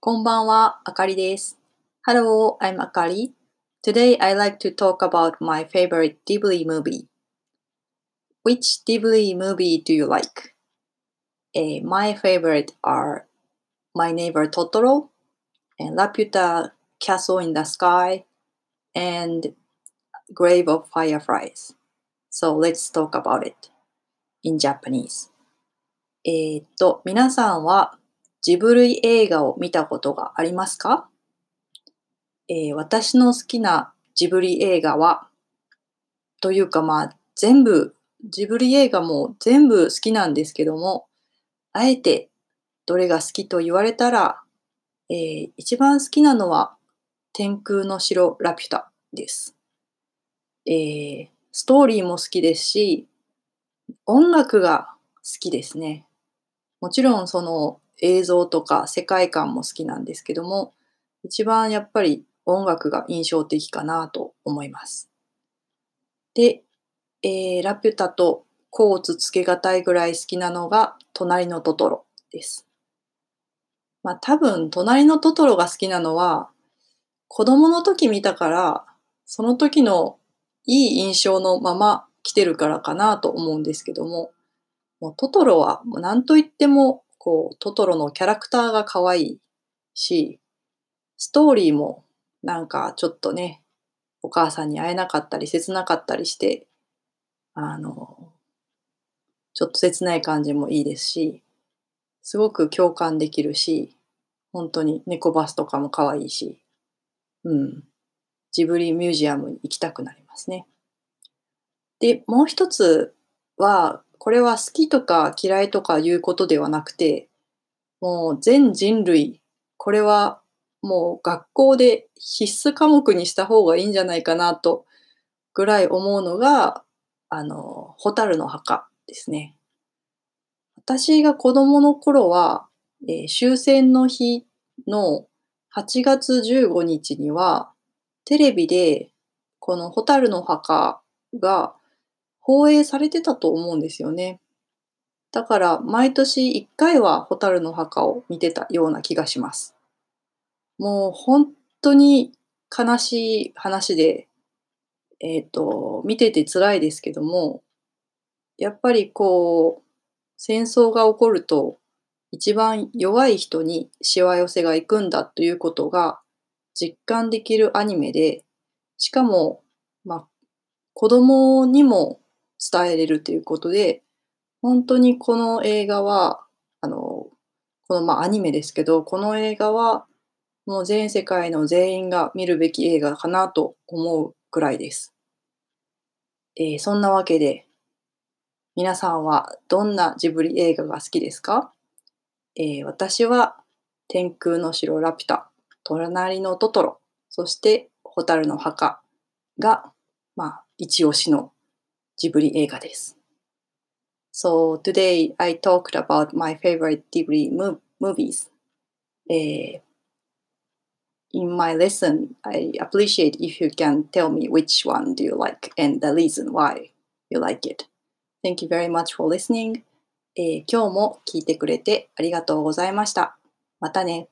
こんばんは、あかりです。Hello, I'm Akari. Today I like to talk about my favorite Ghibli movie. Which Ghibli movie do you like? Uh, my favorite are My Neighbor Totoro and Laputa Castle in the Sky and Grave of Fireflies. So let's talk about it in Japanese. えー、っと、皆さんは ジブリ映画を見たことがありますか、えー、私の好きなジブリ映画は、というかまあ全部、ジブリ映画も全部好きなんですけども、あえてどれが好きと言われたら、えー、一番好きなのは天空の城ラピュタです。えー、ストーリーも好きですし、音楽が好きですね。もちろんその映像とか世界観も好きなんですけども、一番やっぱり音楽が印象的かなと思います。で、えー、ラピュタとコーツつけがたいぐらい好きなのが隣のトトロです。まあ多分隣のトトロが好きなのは子供の時見たからその時のいい印象のまま来てるからかなと思うんですけども、もうトトロはもう何と言ってもこう、トトロのキャラクターが可愛いし、ストーリーもなんかちょっとね、お母さんに会えなかったり切なかったりして、あの、ちょっと切ない感じもいいですし、すごく共感できるし、本当に猫バスとかも可愛いし、うん。ジブリミュージアムに行きたくなりますね。で、もう一つは、これは好きとか嫌いとかいうことではなくて、もう全人類、これはもう学校で必須科目にした方がいいんじゃないかなとぐらい思うのが、あの、ホタルの墓ですね。私が子供の頃は、えー、終戦の日の8月15日には、テレビでこのホタルの墓が放映されてたと思うんですよね。だから毎年1回は蛍の墓を見てたような気がします。もう本当に悲しい話で、えっ、ー、と、見てて辛いですけども、やっぱりこう、戦争が起こると一番弱い人にしわ寄せが行くんだということが実感できるアニメで、しかも、まあ、子供にも伝えれるということで、本当にこの映画は、あの、このまあアニメですけど、この映画はもう全世界の全員が見るべき映画かなと思うくらいです。えー、そんなわけで、皆さんはどんなジブリ映画が好きですか、えー、私は天空の城ラピュタ、隣のトトロ、そして蛍の墓が、まあ、一押しのジブリ映画です。So today I talked about my favorite Ghibli mo- movies. Uh, in my lesson, I appreciate if you can tell me which one do you like and the reason why you like it. Thank you very much for listening. えー、今日も聞いてくれてありがとうございました。またね。